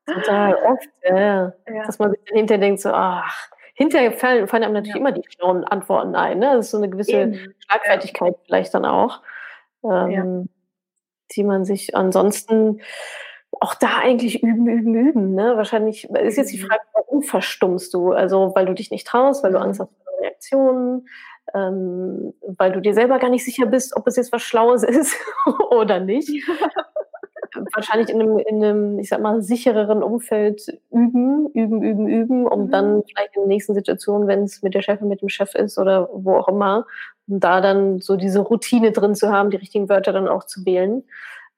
Total oft, ja. ja. Dass man sich dann hinterher denkt, so, ach, hinterher fallen, fallen einem natürlich ja. immer die schlauen Antworten ein. Ne? Das ist so eine gewisse Eben. Schlagfertigkeit ja. vielleicht dann auch, ähm, die man sich ansonsten auch da eigentlich üben, üben, üben. Ne? Wahrscheinlich ist jetzt die mhm. Frage, warum verstummst du? Also weil du dich nicht traust, weil du Angst hast vor Reaktionen, ähm, weil du dir selber gar nicht sicher bist, ob es jetzt was Schlaues ist oder nicht wahrscheinlich in einem, in einem, ich sag mal, sichereren Umfeld üben, üben, üben, üben, um mhm. dann vielleicht in der nächsten Situation, wenn es mit der Chefin, mit dem Chef ist oder wo auch immer, um da dann so diese Routine drin zu haben, die richtigen Wörter dann auch zu wählen.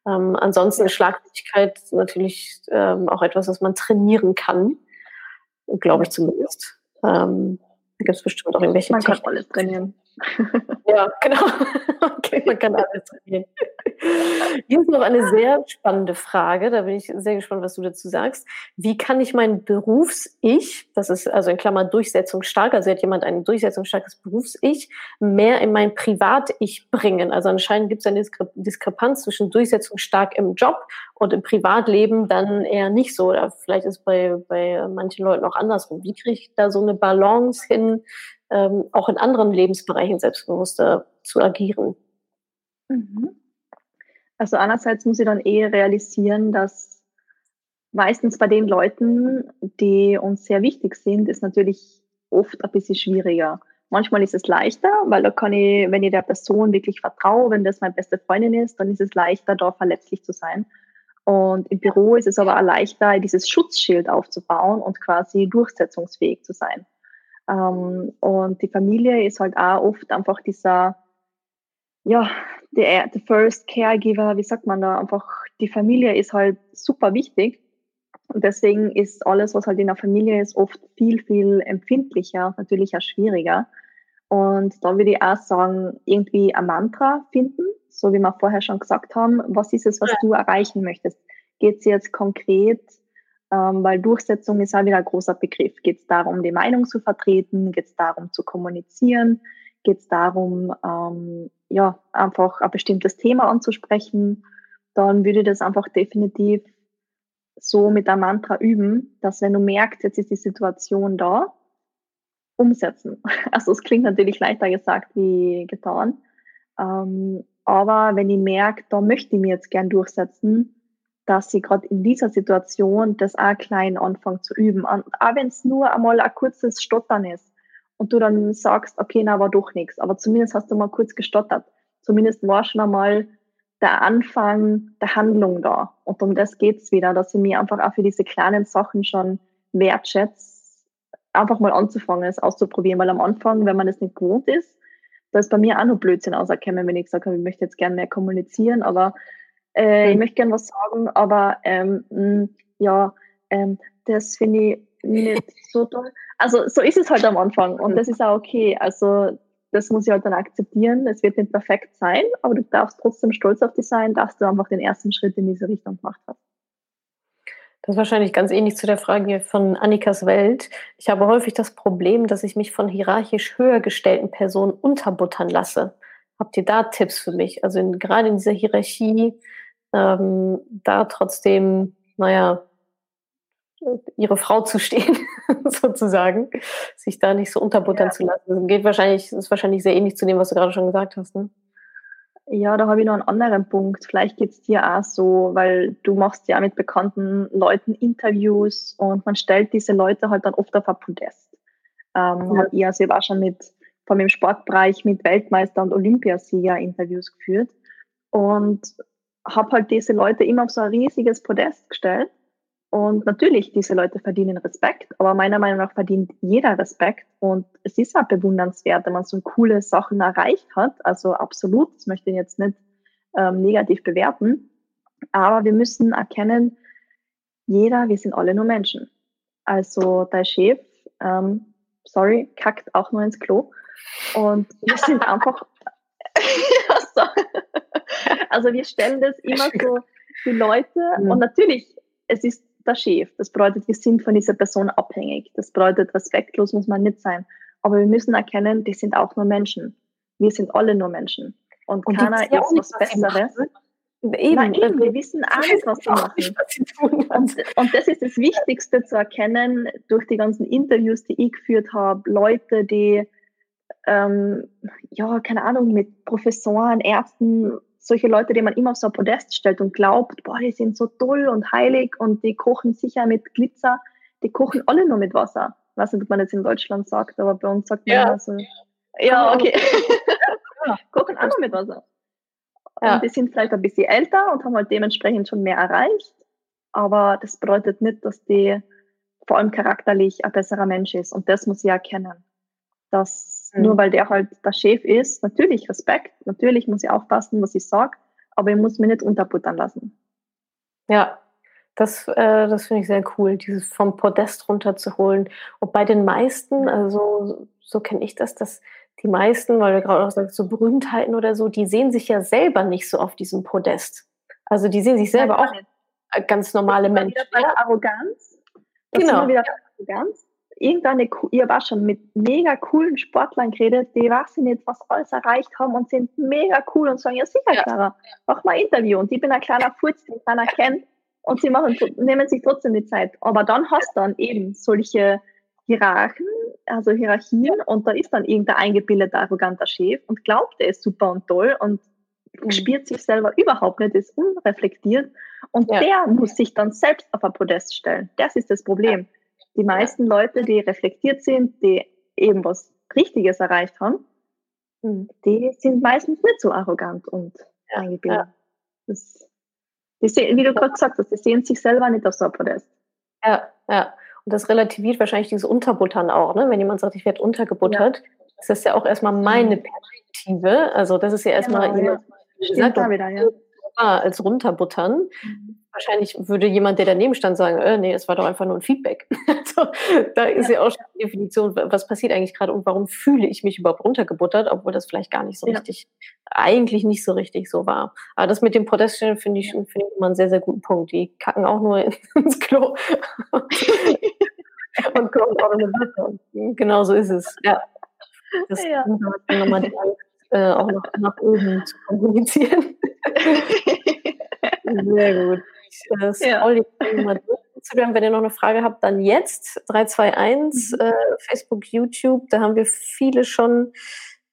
Ähm, ansonsten ist Schlagfertigkeit natürlich ähm, auch etwas, was man trainieren kann, glaube ich zumindest. Ähm, da gibt es bestimmt auch irgendwelche Man kann alles trainieren. Ja, genau. Okay, man kann alles trainieren. Hier ist noch eine sehr spannende Frage, da bin ich sehr gespannt, was du dazu sagst. Wie kann ich mein Berufs-Ich, das ist also in Klammern durchsetzungsstark, also hat jemand ein durchsetzungsstarkes Berufs-Ich, mehr in mein Privat-Ich bringen? Also anscheinend gibt es eine Diskrepanz zwischen durchsetzungsstark im Job und im Privatleben dann eher nicht so. Oder vielleicht ist bei, bei manchen Leuten auch andersrum. Wie kriege ich da so eine Balance hin, ähm, auch in anderen Lebensbereichen selbstbewusster zu agieren. Mhm. Also einerseits muss ich dann eh realisieren, dass meistens bei den Leuten, die uns sehr wichtig sind, ist natürlich oft ein bisschen schwieriger. Manchmal ist es leichter, weil da kann ich, wenn ich der Person wirklich vertraue, wenn das meine beste Freundin ist, dann ist es leichter, da verletzlich zu sein. Und im Büro ist es aber auch leichter, dieses Schutzschild aufzubauen und quasi durchsetzungsfähig zu sein. Ähm, und die Familie ist halt auch oft einfach dieser, ja, der, First Caregiver, wie sagt man da, einfach die Familie ist halt super wichtig. Und deswegen ist alles, was halt in der Familie ist, oft viel, viel empfindlicher, natürlich auch schwieriger. Und da würde ich auch sagen, irgendwie ein Mantra finden, so wie wir vorher schon gesagt haben. Was ist es, was du erreichen möchtest? Geht es jetzt konkret ähm, weil Durchsetzung ist auch wieder ein großer Begriff. Geht es darum, die Meinung zu vertreten? Geht es darum, zu kommunizieren? Geht es darum, ähm, ja, einfach ein bestimmtes Thema anzusprechen? Dann würde ich das einfach definitiv so mit einem Mantra üben, dass wenn du merkst, jetzt ist die Situation da, umsetzen. Also es klingt natürlich leichter gesagt wie getan. Ähm, aber wenn ich merke, da möchte ich mir jetzt gern durchsetzen, dass sie gerade in dieser Situation das auch klein anfangen zu üben. Und auch wenn es nur einmal ein kurzes Stottern ist und du dann sagst, okay, na, war doch nichts, aber zumindest hast du mal kurz gestottert. Zumindest war schon einmal der Anfang der Handlung da. Und um das geht's wieder, dass ich mir einfach auch für diese kleinen Sachen schon wertschätze, einfach mal anzufangen, es auszuprobieren. Weil am Anfang, wenn man es nicht gewohnt ist, da ist bei mir auch noch Blödsinn auserkennen, wenn ich sage, ich möchte jetzt gerne mehr kommunizieren, aber äh, mhm. Ich möchte gerne was sagen, aber ähm, mh, hm, ja, ähm, das finde ich nicht so toll. Also so ist es halt am Anfang und das ist auch okay. Also das muss ich halt dann akzeptieren. Es wird nicht perfekt sein, aber du darfst trotzdem stolz auf dich sein, dass du einfach den ersten Schritt in diese Richtung gemacht hast. Das ist wahrscheinlich ganz ähnlich zu der Frage von Annikas Welt. Ich habe häufig das Problem, dass ich mich von hierarchisch höher gestellten Personen unterbuttern lasse. Habt ihr da Tipps für mich? Also in, gerade in dieser Hierarchie ähm, da trotzdem, naja, ihre Frau zu stehen, sozusagen, sich da nicht so unterbuttern ja. zu lassen. Geht wahrscheinlich, ist wahrscheinlich sehr ähnlich zu dem, was du gerade schon gesagt hast. Ne? Ja, da habe ich noch einen anderen Punkt. Vielleicht geht es dir auch so, weil du machst ja mit bekannten Leuten Interviews und man stellt diese Leute halt dann oft auf ein Podest. Ähm, ja. Ich also auch schon mit, vor allem im Sportbereich mit Weltmeister und Olympiasieger Interviews geführt. Und habe halt diese Leute immer auf so ein riesiges Podest gestellt. Und natürlich, diese Leute verdienen Respekt, aber meiner Meinung nach verdient jeder Respekt. Und es ist auch bewundernswert, wenn man so coole Sachen erreicht hat. Also absolut, das möchte ich jetzt nicht ähm, negativ bewerten. Aber wir müssen erkennen, jeder, wir sind alle nur Menschen. Also dein Chef, ähm, sorry, kackt auch nur ins Klo. Und wir sind einfach, also wir stellen das immer so die Leute mhm. und natürlich, es ist der Chef. Das bedeutet, wir sind von dieser Person abhängig. Das bedeutet, respektlos muss man nicht sein. Aber wir müssen erkennen, die sind auch nur Menschen. Wir sind alle nur Menschen. Und, und keiner ist was Besseres. Eben, Nein, eben, wir wissen alles, was sie machen. Und, und das ist das Wichtigste zu erkennen durch die ganzen Interviews, die ich geführt habe. Leute, die ähm, ja, keine Ahnung, mit Professoren, Ärzten, solche Leute, die man immer auf so ein Podest stellt und glaubt, boah, die sind so toll und heilig und die kochen sicher mit Glitzer, die kochen alle nur mit Wasser. Ich weiß nicht, ob man das in Deutschland sagt, aber bei uns sagt man ja so, ja, okay. kochen alle nur mit Wasser. Ja. Und die sind vielleicht ein bisschen älter und haben halt dementsprechend schon mehr erreicht. Aber das bedeutet nicht, dass die vor allem charakterlich ein besserer Mensch ist. Und das muss ich erkennen. Dass Mhm. Nur weil der halt der Chef ist, natürlich Respekt, natürlich muss ich aufpassen, was ich sage, aber ich muss mich nicht unterbuttern lassen. Ja, Das, äh, das finde ich sehr cool, dieses vom Podest runterzuholen. Und bei den meisten, also so kenne ich das, dass die meisten, weil du gerade auch sagst, so Berühmtheiten oder so, die sehen sich ja selber nicht so auf diesem Podest. Also die sehen sich selber auch nicht. ganz normale Menschen. Bei der Arroganz. Das genau. Wieder Arroganz. Irgendeine, habe auch schon mit mega coolen Sportlern geredet, die wissen nicht, was alles erreicht haben und sind mega cool und sagen, ja sicher, ja. Clara, mach mal ein Interview. Und ich bin ein kleiner Furz, den keiner kennt und sie machen, nehmen sich trotzdem die Zeit. Aber dann hast du dann eben solche Hierarchen, also Hierarchien, und da ist dann irgendein eingebildeter, arroganter Chef und glaubt, er ist super und toll und mhm. spürt sich selber überhaupt nicht, ist unreflektiert und ja. der muss sich dann selbst auf ein Podest stellen. Das ist das Problem. Die meisten ja. Leute, die reflektiert sind, die eben was Richtiges erreicht haben, mhm. die sind meistens nicht so arrogant und ja. eingebildet. Das, die sehen, wie du gerade gesagt hast, die sehen sich selber nicht auf so ein Podest. Ja, ja. Und das relativiert wahrscheinlich dieses Unterbuttern auch, ne? Wenn jemand sagt, ich werde untergebuttert, ja. das ist ja auch erstmal meine mhm. Perspektive. Also das ist ja erstmal genau, jemand, ja. gesagt, wieder, ja. Als runterbuttern. Mhm wahrscheinlich würde jemand, der daneben stand, sagen, äh, nee, es war doch einfach nur ein Feedback. also, da ist ja. ja auch schon die Definition, was passiert eigentlich gerade und warum fühle ich mich überhaupt runtergebuttert, obwohl das vielleicht gar nicht so ja. richtig, eigentlich nicht so richtig so war. Aber das mit dem Proteststellen finde ich, finde ich immer einen sehr, sehr guten Punkt. Die kacken auch nur ins Klo. und kommen auch in eine Witze. Genau so ist es. Ja. Das ja. nochmal die Angst, äh, auch noch nach oben zu kommunizieren. Sehr gut. Scroll ja. mal durch. Instagram, wenn ihr noch eine Frage habt, dann jetzt 321, mhm. äh, Facebook, YouTube, da haben wir viele schon,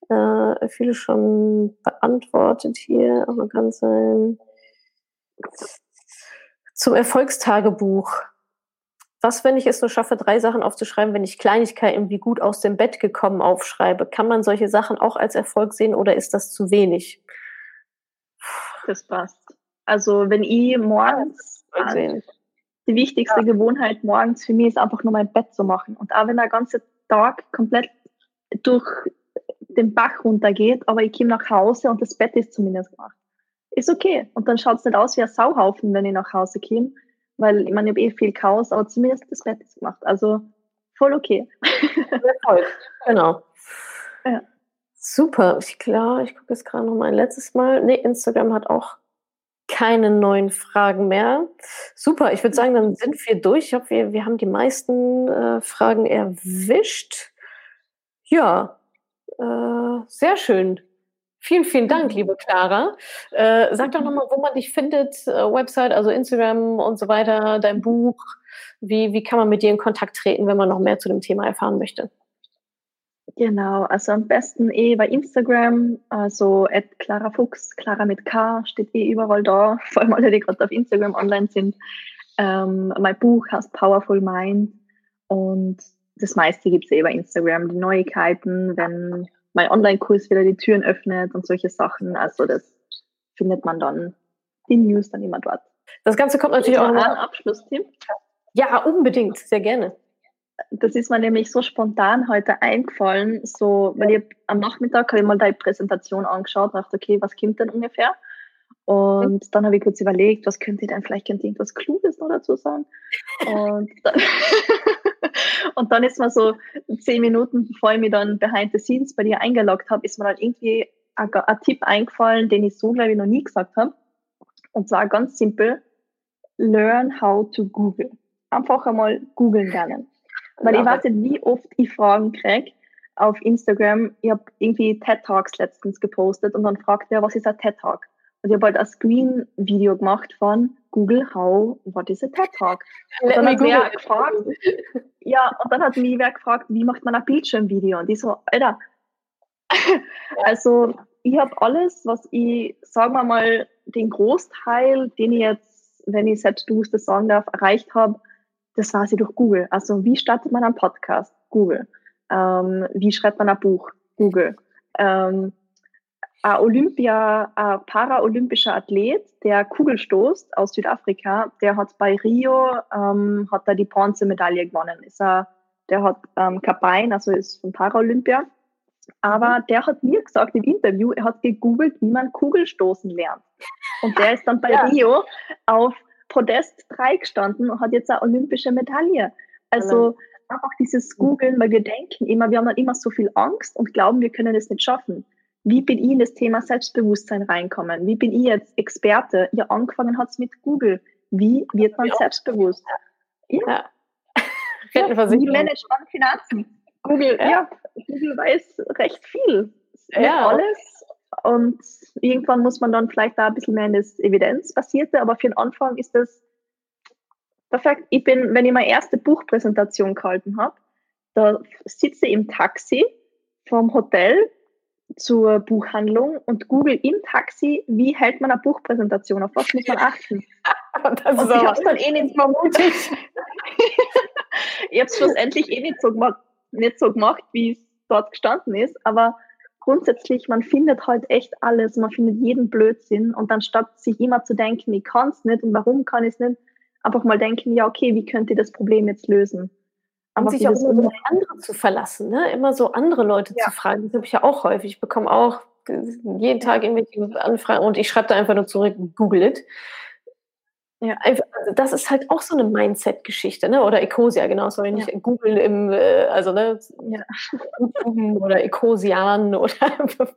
äh, viele schon beantwortet hier, aber ganz sein. Zum Erfolgstagebuch. Was, wenn ich es nur schaffe, drei Sachen aufzuschreiben, wenn ich Kleinigkeiten wie gut aus dem Bett gekommen aufschreibe? Kann man solche Sachen auch als Erfolg sehen oder ist das zu wenig? Das passt. Also wenn ich morgens also, die wichtigste ja. Gewohnheit morgens für mich ist einfach nur mein Bett zu machen. Und auch wenn der ganze Tag komplett durch den Bach runtergeht, aber ich komme nach Hause und das Bett ist zumindest gemacht. Ist okay. Und dann schaut es nicht aus wie ein Sauhaufen, wenn ich nach Hause komme, weil ich meine, ich habe eh viel Chaos, aber zumindest das Bett ist gemacht. Also voll okay. Genau. Ja. Super. Ich glaube, ich gucke jetzt gerade noch mal ein letztes Mal. Nee, Instagram hat auch keine neuen Fragen mehr. Super, ich würde sagen, dann sind wir durch. Ich hoffe, wir, wir haben die meisten äh, Fragen erwischt. Ja, äh, sehr schön. Vielen, vielen Dank, liebe Clara. Äh, sag doch nochmal, wo man dich findet, äh, Website, also Instagram und so weiter, dein Buch. Wie, wie kann man mit dir in Kontakt treten, wenn man noch mehr zu dem Thema erfahren möchte? Genau, also am besten eh bei Instagram, also at Clara Fuchs, Clara mit K, steht eh überall da, vor allem alle, die gerade auf Instagram online sind. Ähm, mein Buch heißt Powerful Mind und das meiste gibt es eh bei Instagram, die Neuigkeiten, wenn mein Online-Kurs wieder die Türen öffnet und solche Sachen. Also das findet man dann, die News dann immer dort. Das Ganze kommt natürlich auch noch. Ein Abschlussteam. Ja, unbedingt, sehr gerne das ist mir nämlich so spontan heute eingefallen, so, weil ich am Nachmittag habe ich mal deine Präsentation angeschaut und dachte, okay, was kommt denn ungefähr? Und dann habe ich kurz überlegt, was könnte ich denn, vielleicht könnte ich irgendwas Kluges noch dazu sagen. Und dann, und dann ist mir so zehn Minuten, bevor ich mich dann behind the scenes bei dir eingeloggt habe, ist mir dann irgendwie ein, ein Tipp eingefallen, den ich so, glaube ich, noch nie gesagt habe. Und zwar ganz simpel, learn how to Google. Einfach einmal googeln lernen. Weil ich weiß nicht, wie oft ich Fragen kriege auf Instagram. Ich habe irgendwie TED Talks letztens gepostet und dann fragt wer, was ist ein TED Talk? Und ich habe halt ein Screen-Video gemacht von Google How, what is a TED Talk? Und dann hat wer gefragt, ja, und dann hat mich wer gefragt, wie macht man ein Bildschirmvideo? Und ich so, Alter, also ich habe alles, was ich, sagen wir mal, den Großteil, den ich jetzt, wenn ich selbstbewusst das sagen darf, erreicht habe, das war sie durch Google. Also wie startet man einen Podcast? Google. Ähm, wie schreibt man ein Buch? Google. Ähm, ein Olympia, ein paraolympischer Athlet, der Kugelstoß aus Südafrika, der hat bei Rio, ähm, hat er die Bronzemedaille gewonnen. Ist er, der hat ähm, Bein, also ist von Paraolympia. Aber mhm. der hat mir gesagt im Interview, er hat gegoogelt, wie man Kugelstoßen lernt. Und der ist dann bei ja. Rio auf Podest 3 gestanden und hat jetzt eine olympische Medaille. Also einfach dieses Googeln, weil wir denken immer, wir haben dann immer so viel Angst und glauben, wir können es nicht schaffen. Wie bin ich in das Thema Selbstbewusstsein reinkommen? Wie bin ich jetzt Experte? Ja, angefangen hat es mit Google. Wie wird man selbstbewusst? Ja. ja. Wie managt man Finanzen? Google, ja. ja. Google weiß recht viel. Ja. alles. Und irgendwann muss man dann vielleicht da ein bisschen mehr in das Evidenzbasierte, aber für den Anfang ist das perfekt. Ich bin, wenn ich meine erste Buchpräsentation gehalten habe, da sitze ich im Taxi vom Hotel zur Buchhandlung und google im Taxi, wie hält man eine Buchpräsentation, auf was muss man achten. das und ich habe es dann eh nicht vermutet. ich habe es schlussendlich eh nicht so gemacht, nicht so gemacht, wie es dort gestanden ist, aber grundsätzlich, man findet halt echt alles, man findet jeden Blödsinn und dann statt sich immer zu denken, ich kann es nicht und warum kann ich es nicht, einfach mal denken, ja, okay, wie könnt ihr das Problem jetzt lösen? Aber sich auch immer so andere zu verlassen, ne? immer so andere Leute ja. zu fragen. Das habe ich ja auch häufig. Ich bekomme auch jeden Tag irgendwelche Anfragen und ich schreibe da einfach nur zurück, google it. Ja. Also das ist halt auch so eine Mindset-Geschichte, ne? Oder Ecosia, genau, sorry, nicht ja. Google im, äh, also ne, ja. oder Ecosian oder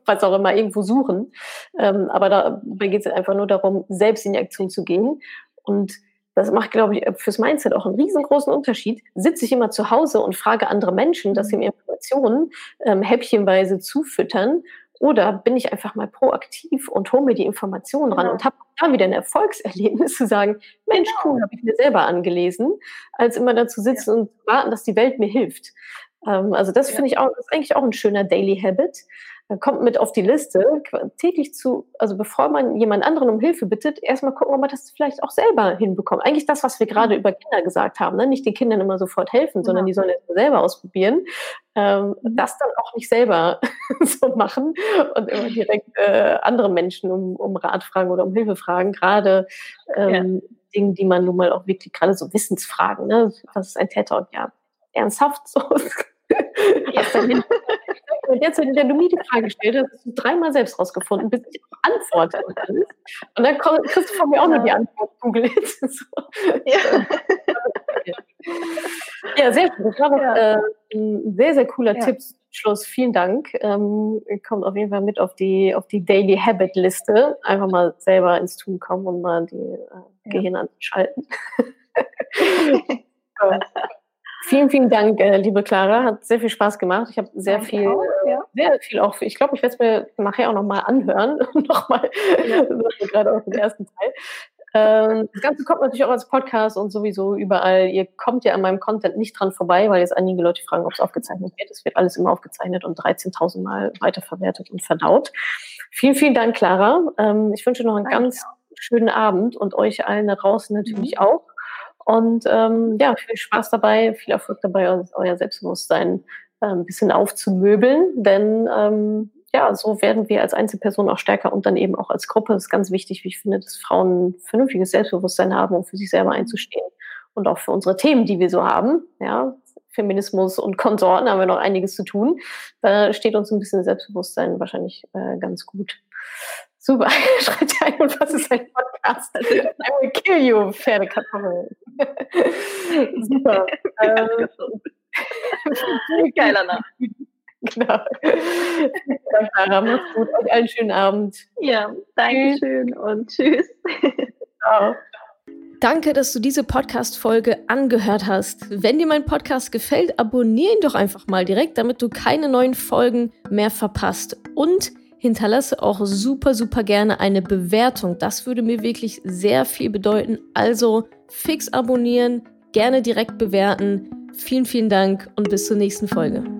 was auch immer, irgendwo suchen. Ähm, aber dabei geht es einfach nur darum, selbst in die Aktion zu gehen. Und das macht, glaube ich, fürs Mindset auch einen riesengroßen Unterschied. Sitze ich immer zu Hause und frage andere Menschen, dass sie mir Informationen ähm, häppchenweise zufüttern oder bin ich einfach mal proaktiv und hole mir die Informationen ran ja. und habe da wieder ein Erfolgserlebnis zu sagen, Mensch, genau. cool, habe ich mir selber angelesen, als immer da zu sitzen ja. und warten, dass die Welt mir hilft. Ähm, also das ja. finde ich auch, das ist eigentlich auch ein schöner Daily Habit kommt mit auf die Liste, täglich zu, also bevor man jemand anderen um Hilfe bittet, erstmal gucken, ob man das vielleicht auch selber hinbekommt. Eigentlich das, was wir gerade über Kinder gesagt haben, ne? nicht den Kindern immer sofort helfen, sondern ja. die sollen es selber ausprobieren. Ähm, mhm. das dann auch nicht selber so machen und immer direkt äh, andere Menschen um, um Rat fragen oder um Hilfe fragen, gerade ähm, ja. Dinge, die man nun mal auch wirklich, gerade so Wissensfragen, ne? was ist ein TED-Talk? Ja, ernsthaft so. Und jetzt, wenn du mir die Frage stellst, hast du dreimal selbst rausgefunden, bis ich antworte. Und dann kriegst du von mir auch noch die Antwort, Google. So. Ja. ja, sehr gut. Das war doch äh, ein sehr, sehr cooler ja. Tipp. Schluss. Vielen Dank. Ähm, kommt auf jeden Fall mit auf die, auf die Daily Habit Liste. Einfach mal selber ins Tun kommen und mal die äh, Gehirn anschalten. Vielen, vielen Dank, äh, liebe Clara. Hat sehr viel Spaß gemacht. Ich habe sehr Danke viel, auch, ja. sehr viel auch. Ich glaube, ich werde es mir nachher auch nochmal anhören. nochmal, ja. gerade aus dem ersten Teil. Ähm, das Ganze kommt natürlich auch als Podcast und sowieso überall. Ihr kommt ja an meinem Content nicht dran vorbei, weil jetzt einige Leute fragen, ob es aufgezeichnet wird. Es wird alles immer aufgezeichnet und 13.000 Mal weiterverwertet und verdaut. Vielen, vielen Dank, Clara. Ähm, ich wünsche noch einen Danke. ganz schönen Abend und euch allen da draußen natürlich mhm. auch. Und ähm, ja, viel Spaß dabei, viel Erfolg dabei, euer Selbstbewusstsein äh, ein bisschen aufzumöbeln, denn ähm, ja, so werden wir als Einzelperson auch stärker und dann eben auch als Gruppe. Das ist ganz wichtig, wie ich finde, dass Frauen ein vernünftiges Selbstbewusstsein haben, um für sich selber einzustehen und auch für unsere Themen, die wir so haben. Ja, Feminismus und Konsorten haben wir noch einiges zu tun. Da steht uns ein bisschen Selbstbewusstsein wahrscheinlich äh, ganz gut. Super, schreibt ein und was ist ein Podcast? I will kill you, Pferdekartoffel. Super. ähm, Geiler Name. Genau. Danke, Sarah. Mach's gut. Euch einen schönen Abend. Ja, danke schön und tschüss. Ciao. Danke, dass du diese Podcast-Folge angehört hast. Wenn dir mein Podcast gefällt, abonniere ihn doch einfach mal direkt, damit du keine neuen Folgen mehr verpasst. Und hinterlasse auch super, super gerne eine Bewertung. Das würde mir wirklich sehr viel bedeuten. Also fix abonnieren, gerne direkt bewerten. Vielen, vielen Dank und bis zur nächsten Folge.